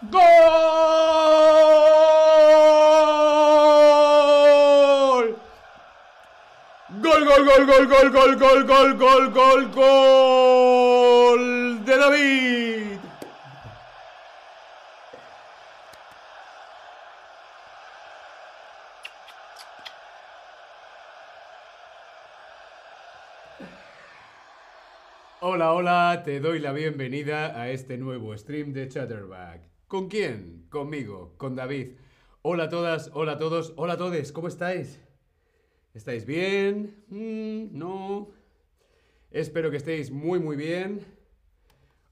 ¡Gol! Gol, gol, gol, gol, gol, gol, gol, gol, gol, gol, gol de David. Hola, hola, te doy la bienvenida a este nuevo stream de Chatterback. ¿Con quién? Conmigo, con David. Hola a todas, hola a todos, hola a todos, ¿cómo estáis? ¿Estáis bien? Mm, ¿No? Espero que estéis muy, muy bien.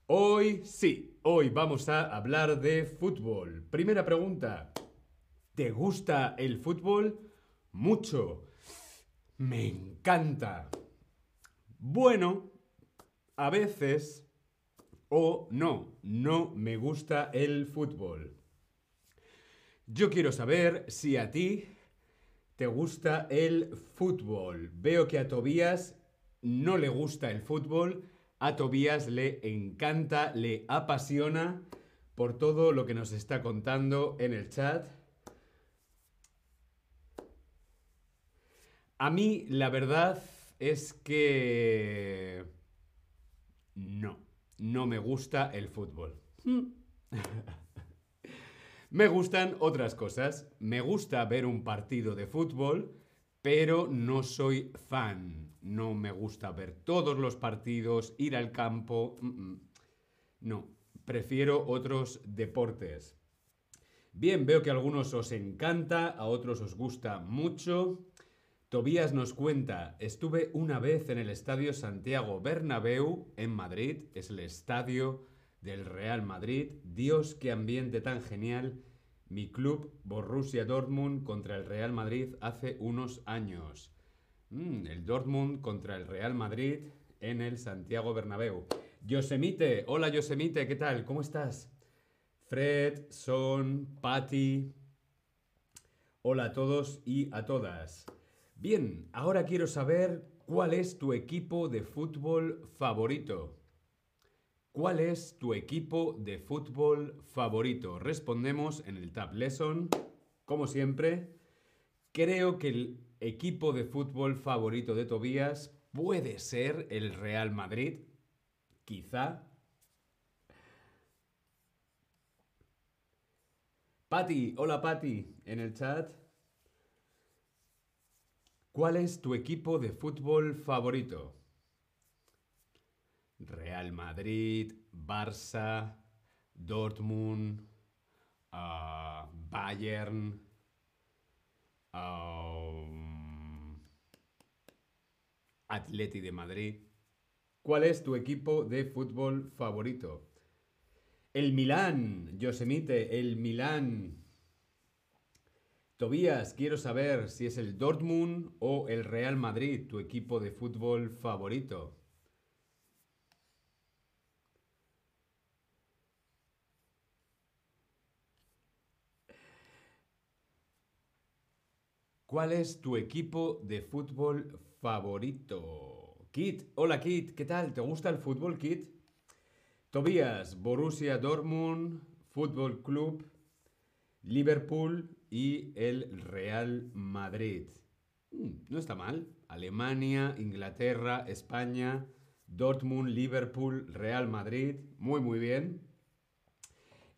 Hoy sí, hoy vamos a hablar de fútbol. Primera pregunta. ¿Te gusta el fútbol? Mucho. Me encanta. Bueno, a veces o no, no me gusta el fútbol. Yo quiero saber si a ti te gusta el fútbol. Veo que a Tobías no le gusta el fútbol, a Tobías le encanta, le apasiona por todo lo que nos está contando en el chat. A mí la verdad es que no, no me gusta el fútbol. me gustan otras cosas. Me gusta ver un partido de fútbol, pero no soy fan. No me gusta ver todos los partidos, ir al campo. No, prefiero otros deportes. Bien, veo que a algunos os encanta, a otros os gusta mucho. Tobías nos cuenta, estuve una vez en el Estadio Santiago Bernabéu en Madrid, es el estadio del Real Madrid. Dios, qué ambiente tan genial. Mi club Borussia Dortmund contra el Real Madrid hace unos años. Mm, el Dortmund contra el Real Madrid en el Santiago Bernabéu. Yosemite, hola Yosemite, ¿qué tal? ¿Cómo estás? Fred, Son, Patty. Hola a todos y a todas. Bien, ahora quiero saber cuál es tu equipo de fútbol favorito. ¿Cuál es tu equipo de fútbol favorito? Respondemos en el Tab Lesson. Como siempre, creo que el equipo de fútbol favorito de Tobías puede ser el Real Madrid. Quizá. Patti, hola Patti, en el chat. ¿Cuál es tu equipo de fútbol favorito? Real Madrid, Barça, Dortmund, uh, Bayern, um, Atleti de Madrid. ¿Cuál es tu equipo de fútbol favorito? El Milán, Yosemite, el Milán. Tobías, quiero saber si es el Dortmund o el Real Madrid tu equipo de fútbol favorito. ¿Cuál es tu equipo de fútbol favorito? Kit, hola Kit, ¿qué tal? ¿Te gusta el fútbol, Kit? Tobías, Borussia Dortmund, Fútbol Club, Liverpool y el Real Madrid. Mm, no está mal. Alemania, Inglaterra, España, Dortmund, Liverpool, Real Madrid. Muy, muy bien.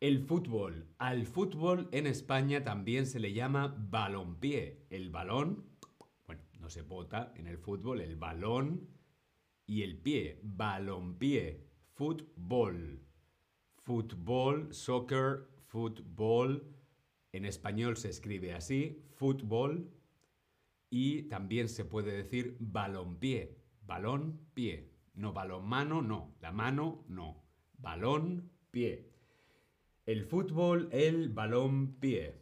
El fútbol. Al fútbol en España también se le llama balonpié. El balón, bueno, no se bota en el fútbol, el balón y el pie. Balonpié. Fútbol. Fútbol, soccer, fútbol. En español se escribe así, fútbol. Y también se puede decir balonpié. Balón, pie. No balonmano, no. La mano, no. Balón, pie. El fútbol, el balón, pie.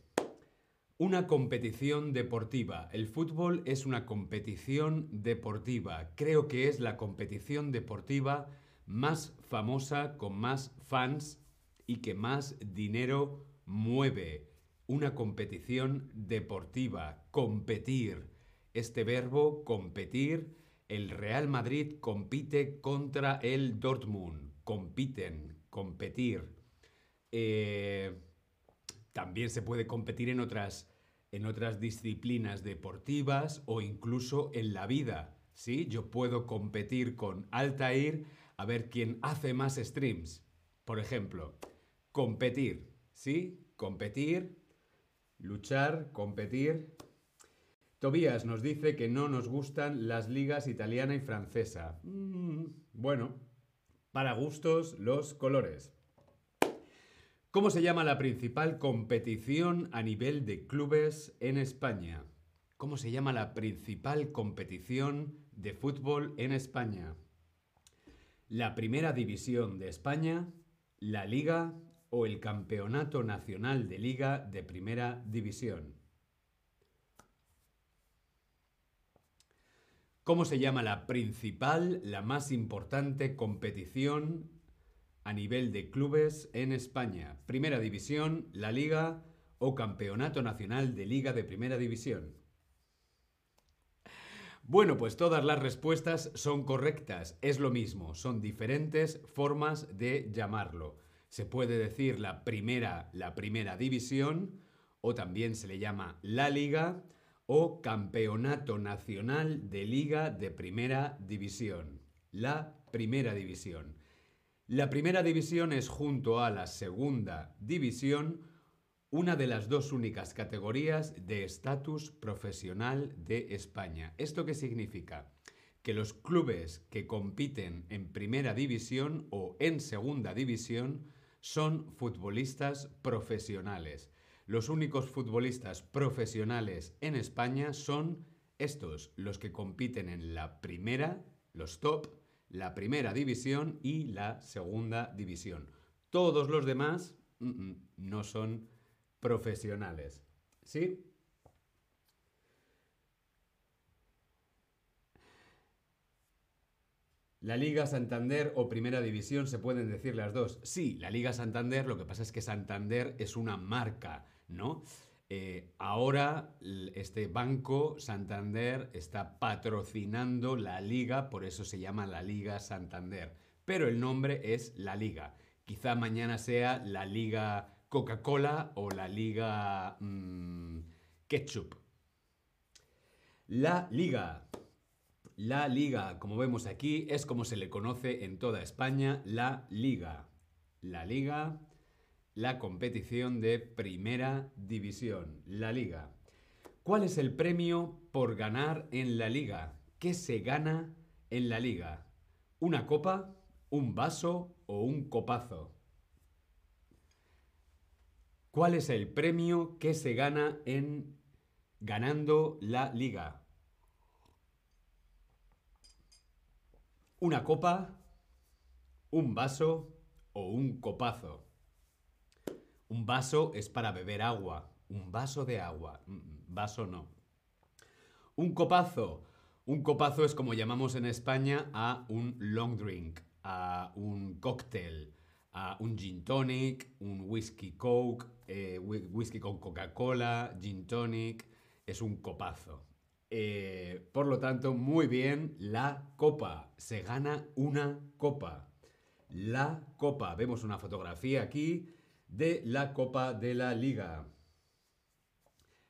Una competición deportiva. El fútbol es una competición deportiva. Creo que es la competición deportiva más famosa, con más fans y que más dinero mueve. Una competición deportiva. Competir. Este verbo, competir, el Real Madrid compite contra el Dortmund. Compiten, competir. Eh, también se puede competir en otras, en otras disciplinas deportivas o incluso en la vida. ¿sí? Yo puedo competir con Altair a ver quién hace más streams. Por ejemplo, competir. ¿Sí? Competir, luchar, competir. Tobías nos dice que no nos gustan las ligas italiana y francesa. Mm, bueno, para gustos los colores. ¿Cómo se llama la principal competición a nivel de clubes en España? ¿Cómo se llama la principal competición de fútbol en España? ¿La Primera División de España, la Liga o el Campeonato Nacional de Liga de Primera División? ¿Cómo se llama la principal, la más importante competición a nivel de clubes en España? Primera División, la Liga o Campeonato Nacional de Liga de Primera División. Bueno, pues todas las respuestas son correctas. Es lo mismo, son diferentes formas de llamarlo. Se puede decir la primera, la primera división, o también se le llama la liga, o Campeonato Nacional de Liga de Primera División. La Primera División. La Primera División es junto a la Segunda División una de las dos únicas categorías de estatus profesional de España. ¿Esto qué significa? Que los clubes que compiten en Primera División o en Segunda División son futbolistas profesionales. Los únicos futbolistas profesionales en España son estos, los que compiten en la primera, los top, la primera división y la segunda división. Todos los demás mm, mm, no son profesionales. ¿Sí? La Liga Santander o Primera División se pueden decir las dos. Sí, la Liga Santander, lo que pasa es que Santander es una marca ¿no? Eh, ahora este banco Santander está patrocinando la liga, por eso se llama la Liga Santander. Pero el nombre es la liga. Quizá mañana sea la Liga Coca-Cola o la Liga mm, Ketchup. La liga. La liga, como vemos aquí, es como se le conoce en toda España, la liga. La liga la competición de Primera División, la Liga. ¿Cuál es el premio por ganar en la Liga? ¿Qué se gana en la Liga? ¿Una copa, un vaso o un copazo? ¿Cuál es el premio que se gana en ganando la Liga? ¿Una copa, un vaso o un copazo? Un vaso es para beber agua. Un vaso de agua. Mm, mm, vaso no. Un copazo. Un copazo es como llamamos en España a un long drink, a un cóctel, a un gin tonic, un whisky coke, eh, whisky con Coca-Cola, gin tonic. Es un copazo. Eh, por lo tanto, muy bien, la copa. Se gana una copa. La copa. Vemos una fotografía aquí de la Copa de la Liga.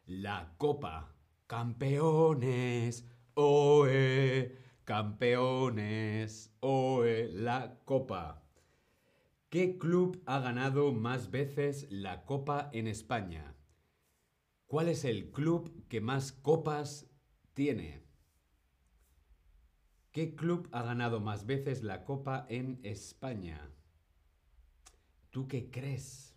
La Copa. Campeones. Oe. Campeones. Oe. La Copa. ¿Qué club ha ganado más veces la Copa en España? ¿Cuál es el club que más copas tiene? ¿Qué club ha ganado más veces la Copa en España? ¿Tú qué crees?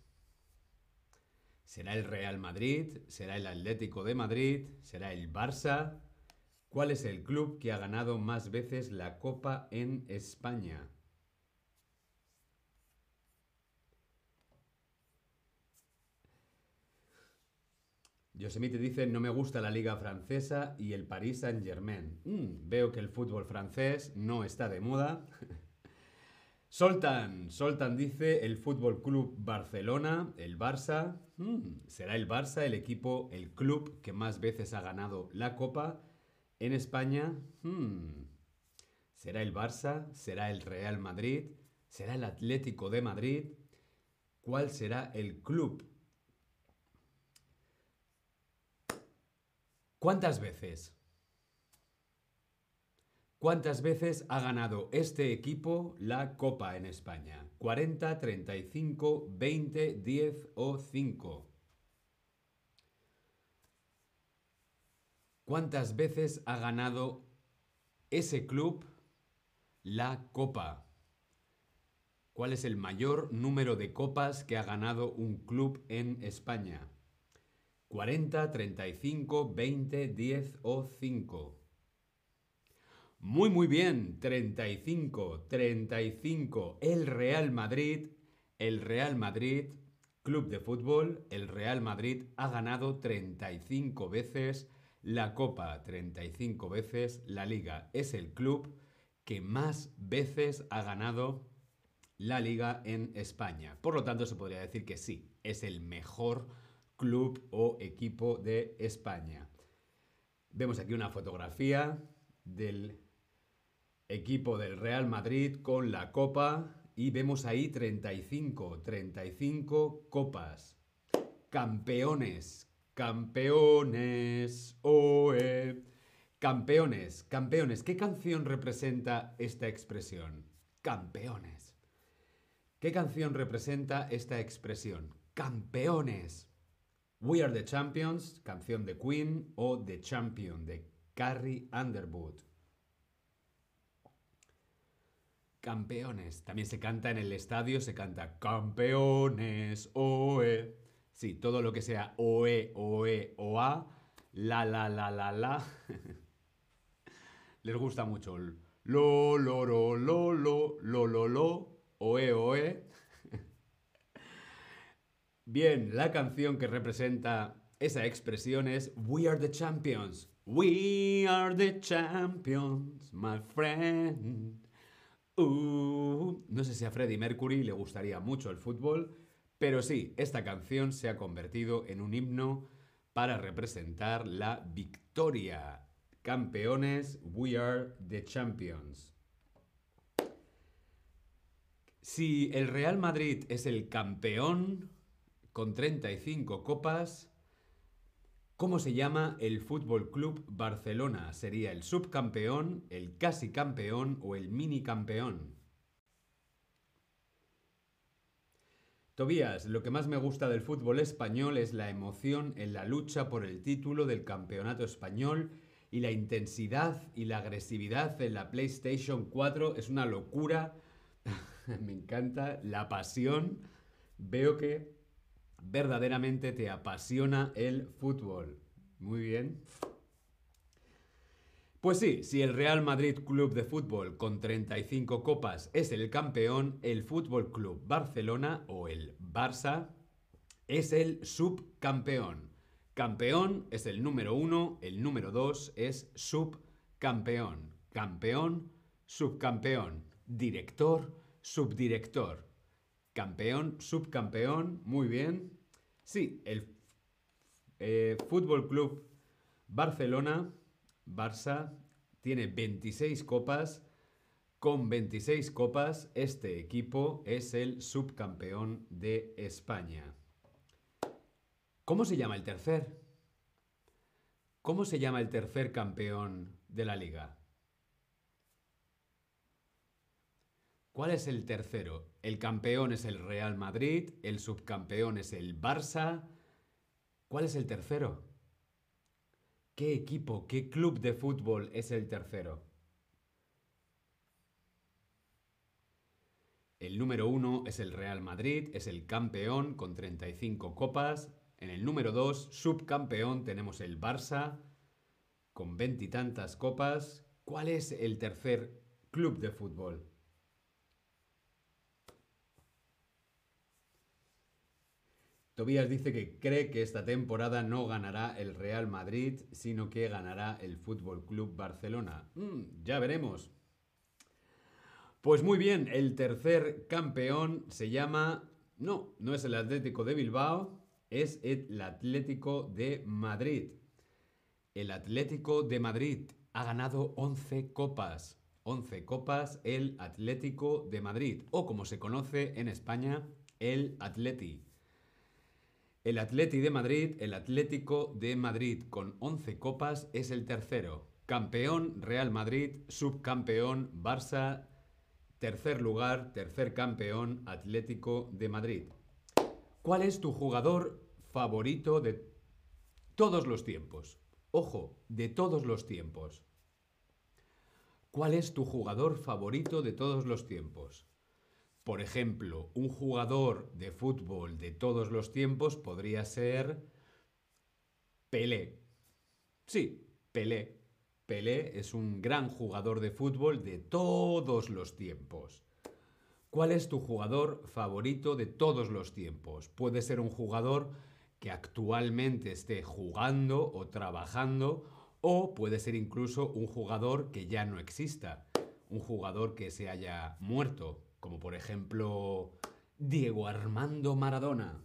¿Será el Real Madrid? ¿Será el Atlético de Madrid? ¿Será el Barça? ¿Cuál es el club que ha ganado más veces la Copa en España? Yosemite dice, no me gusta la liga francesa y el Paris Saint-Germain. Mm, veo que el fútbol francés no está de moda. Soltan, Soltan dice el Fútbol Club Barcelona, el Barça. Hmm, ¿Será el Barça el equipo, el club que más veces ha ganado la Copa en España? Hmm, ¿Será el Barça? ¿Será el Real Madrid? ¿Será el Atlético de Madrid? ¿Cuál será el club? ¿Cuántas veces? ¿Cuántas veces ha ganado este equipo la Copa en España? ¿40, 35, 20, 10 o 5? ¿Cuántas veces ha ganado ese club la Copa? ¿Cuál es el mayor número de copas que ha ganado un club en España? ¿40, 35, 20, 10 o 5? Muy, muy bien. 35, 35. El Real Madrid, el Real Madrid, club de fútbol, el Real Madrid ha ganado 35 veces la Copa, 35 veces la Liga. Es el club que más veces ha ganado la liga en España. Por lo tanto, se podría decir que sí, es el mejor club o equipo de España. Vemos aquí una fotografía del equipo del Real Madrid con la copa y vemos ahí 35, 35 copas. Campeones, campeones, oe. Campeones, campeones. ¿Qué canción representa esta expresión? Campeones. ¿Qué canción representa esta expresión? Campeones. We are the champions, canción de Queen o The Champion de Carrie Underwood. Campeones. También se canta en el estadio, se canta campeones, oe. Sí, todo lo que sea oe, oe, oa, la, la, la, la, la. Les gusta mucho el lo, lo, lo, lo, lo, lo, lo, lo. Oe, oe. Bien, la canción que representa esa expresión es We are the champions. We are the champions, my friend. Uh, no sé si a Freddie Mercury le gustaría mucho el fútbol, pero sí, esta canción se ha convertido en un himno para representar la victoria. Campeones, we are the champions. Si el Real Madrid es el campeón con 35 copas, ¿cómo se llama el Fútbol Club Barcelona? ¿Sería el subcampeón, el casi campeón o el mini campeón? Tobías, lo que más me gusta del fútbol español es la emoción en la lucha por el título del campeonato español y la intensidad y la agresividad en la PlayStation 4 es una locura me encanta la pasión. Veo que verdaderamente te apasiona el fútbol. Muy bien. Pues sí, si el Real Madrid Club de Fútbol con 35 copas es el campeón, el Fútbol Club Barcelona o el Barça es el subcampeón. Campeón es el número uno, el número dos es subcampeón. Campeón, subcampeón. Director, subdirector. Campeón, subcampeón, muy bien. Sí, el eh, Fútbol Club Barcelona, Barça, tiene 26 copas. Con 26 copas, este equipo es el subcampeón de España. ¿Cómo se llama el tercer? ¿Cómo se llama el tercer campeón de la liga? ¿Cuál es el tercero? El campeón es el Real Madrid, el subcampeón es el Barça. ¿Cuál es el tercero? ¿Qué equipo, qué club de fútbol es el tercero? El número uno es el Real Madrid, es el campeón con 35 copas. En el número dos, subcampeón, tenemos el Barça con veintitantas copas. ¿Cuál es el tercer club de fútbol? Tobías dice que cree que esta temporada no ganará el Real Madrid, sino que ganará el Fútbol Club Barcelona. Mm, ya veremos. Pues muy bien, el tercer campeón se llama. No, no es el Atlético de Bilbao, es el Atlético de Madrid. El Atlético de Madrid ha ganado 11 copas. 11 copas el Atlético de Madrid, o como se conoce en España, el Atleti. El Atleti de Madrid, el Atlético de Madrid, con 11 copas, es el tercero. Campeón Real Madrid, subcampeón Barça, tercer lugar, tercer campeón Atlético de Madrid. ¿Cuál es tu jugador favorito de todos los tiempos? Ojo, de todos los tiempos. ¿Cuál es tu jugador favorito de todos los tiempos? Por ejemplo, un jugador de fútbol de todos los tiempos podría ser Pelé. Sí, Pelé. Pelé es un gran jugador de fútbol de todos los tiempos. ¿Cuál es tu jugador favorito de todos los tiempos? Puede ser un jugador que actualmente esté jugando o trabajando o puede ser incluso un jugador que ya no exista, un jugador que se haya muerto, como por ejemplo Diego Armando Maradona.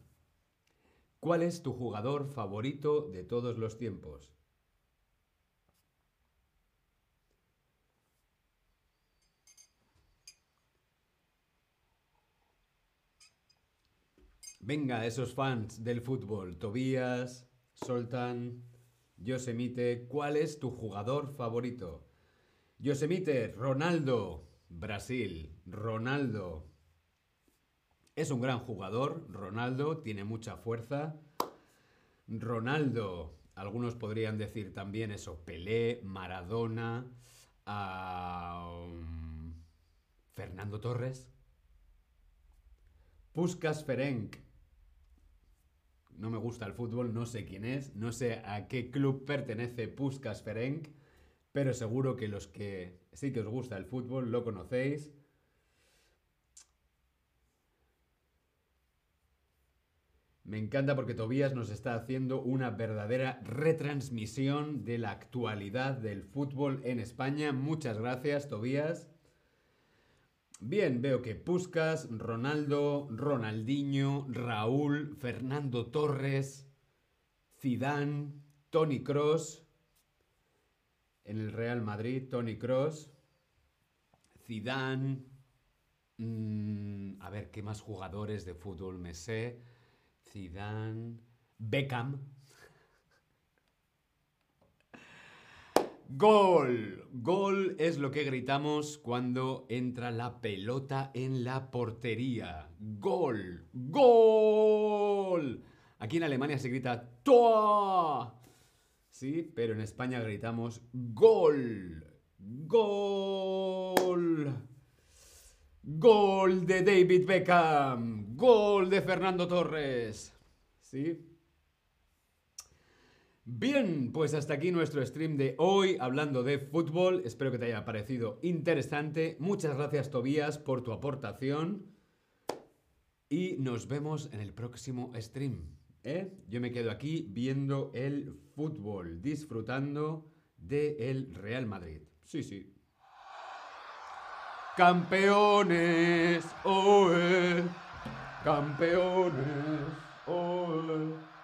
¿Cuál es tu jugador favorito de todos los tiempos? Venga, esos fans del fútbol, Tobías, Soltan, Yosemite, ¿cuál es tu jugador favorito? Yosemite, Ronaldo, Brasil, Ronaldo. Es un gran jugador, Ronaldo, tiene mucha fuerza. Ronaldo, algunos podrían decir también eso, Pelé, Maradona, Fernando Torres. Puskas Ferenc. No me gusta el fútbol, no sé quién es, no sé a qué club pertenece Puskas Ferenc, pero seguro que los que sí que os gusta el fútbol lo conocéis. Me encanta porque Tobías nos está haciendo una verdadera retransmisión de la actualidad del fútbol en España. Muchas gracias, Tobías. Bien, veo que Puskas, Ronaldo, Ronaldinho, Raúl, Fernando Torres, Zidane, Tony Cross. En el Real Madrid, Tony Cross, Zidane. Mm, a ver, ¿qué más jugadores de fútbol me sé? Zidane, Beckham. Gol. Gol es lo que gritamos cuando entra la pelota en la portería. Gol. Gol. Aquí en Alemania se grita Tor. Sí, pero en España gritamos Gol. Gol. Gol de David Beckham. Gol de Fernando Torres. ¿Sí? Bien, pues hasta aquí nuestro stream de hoy hablando de fútbol. Espero que te haya parecido interesante. Muchas gracias Tobías por tu aportación. Y nos vemos en el próximo stream. ¿Eh? Yo me quedo aquí viendo el fútbol, disfrutando del Real Madrid. Sí, sí. Campeones, oh, campeones, oh.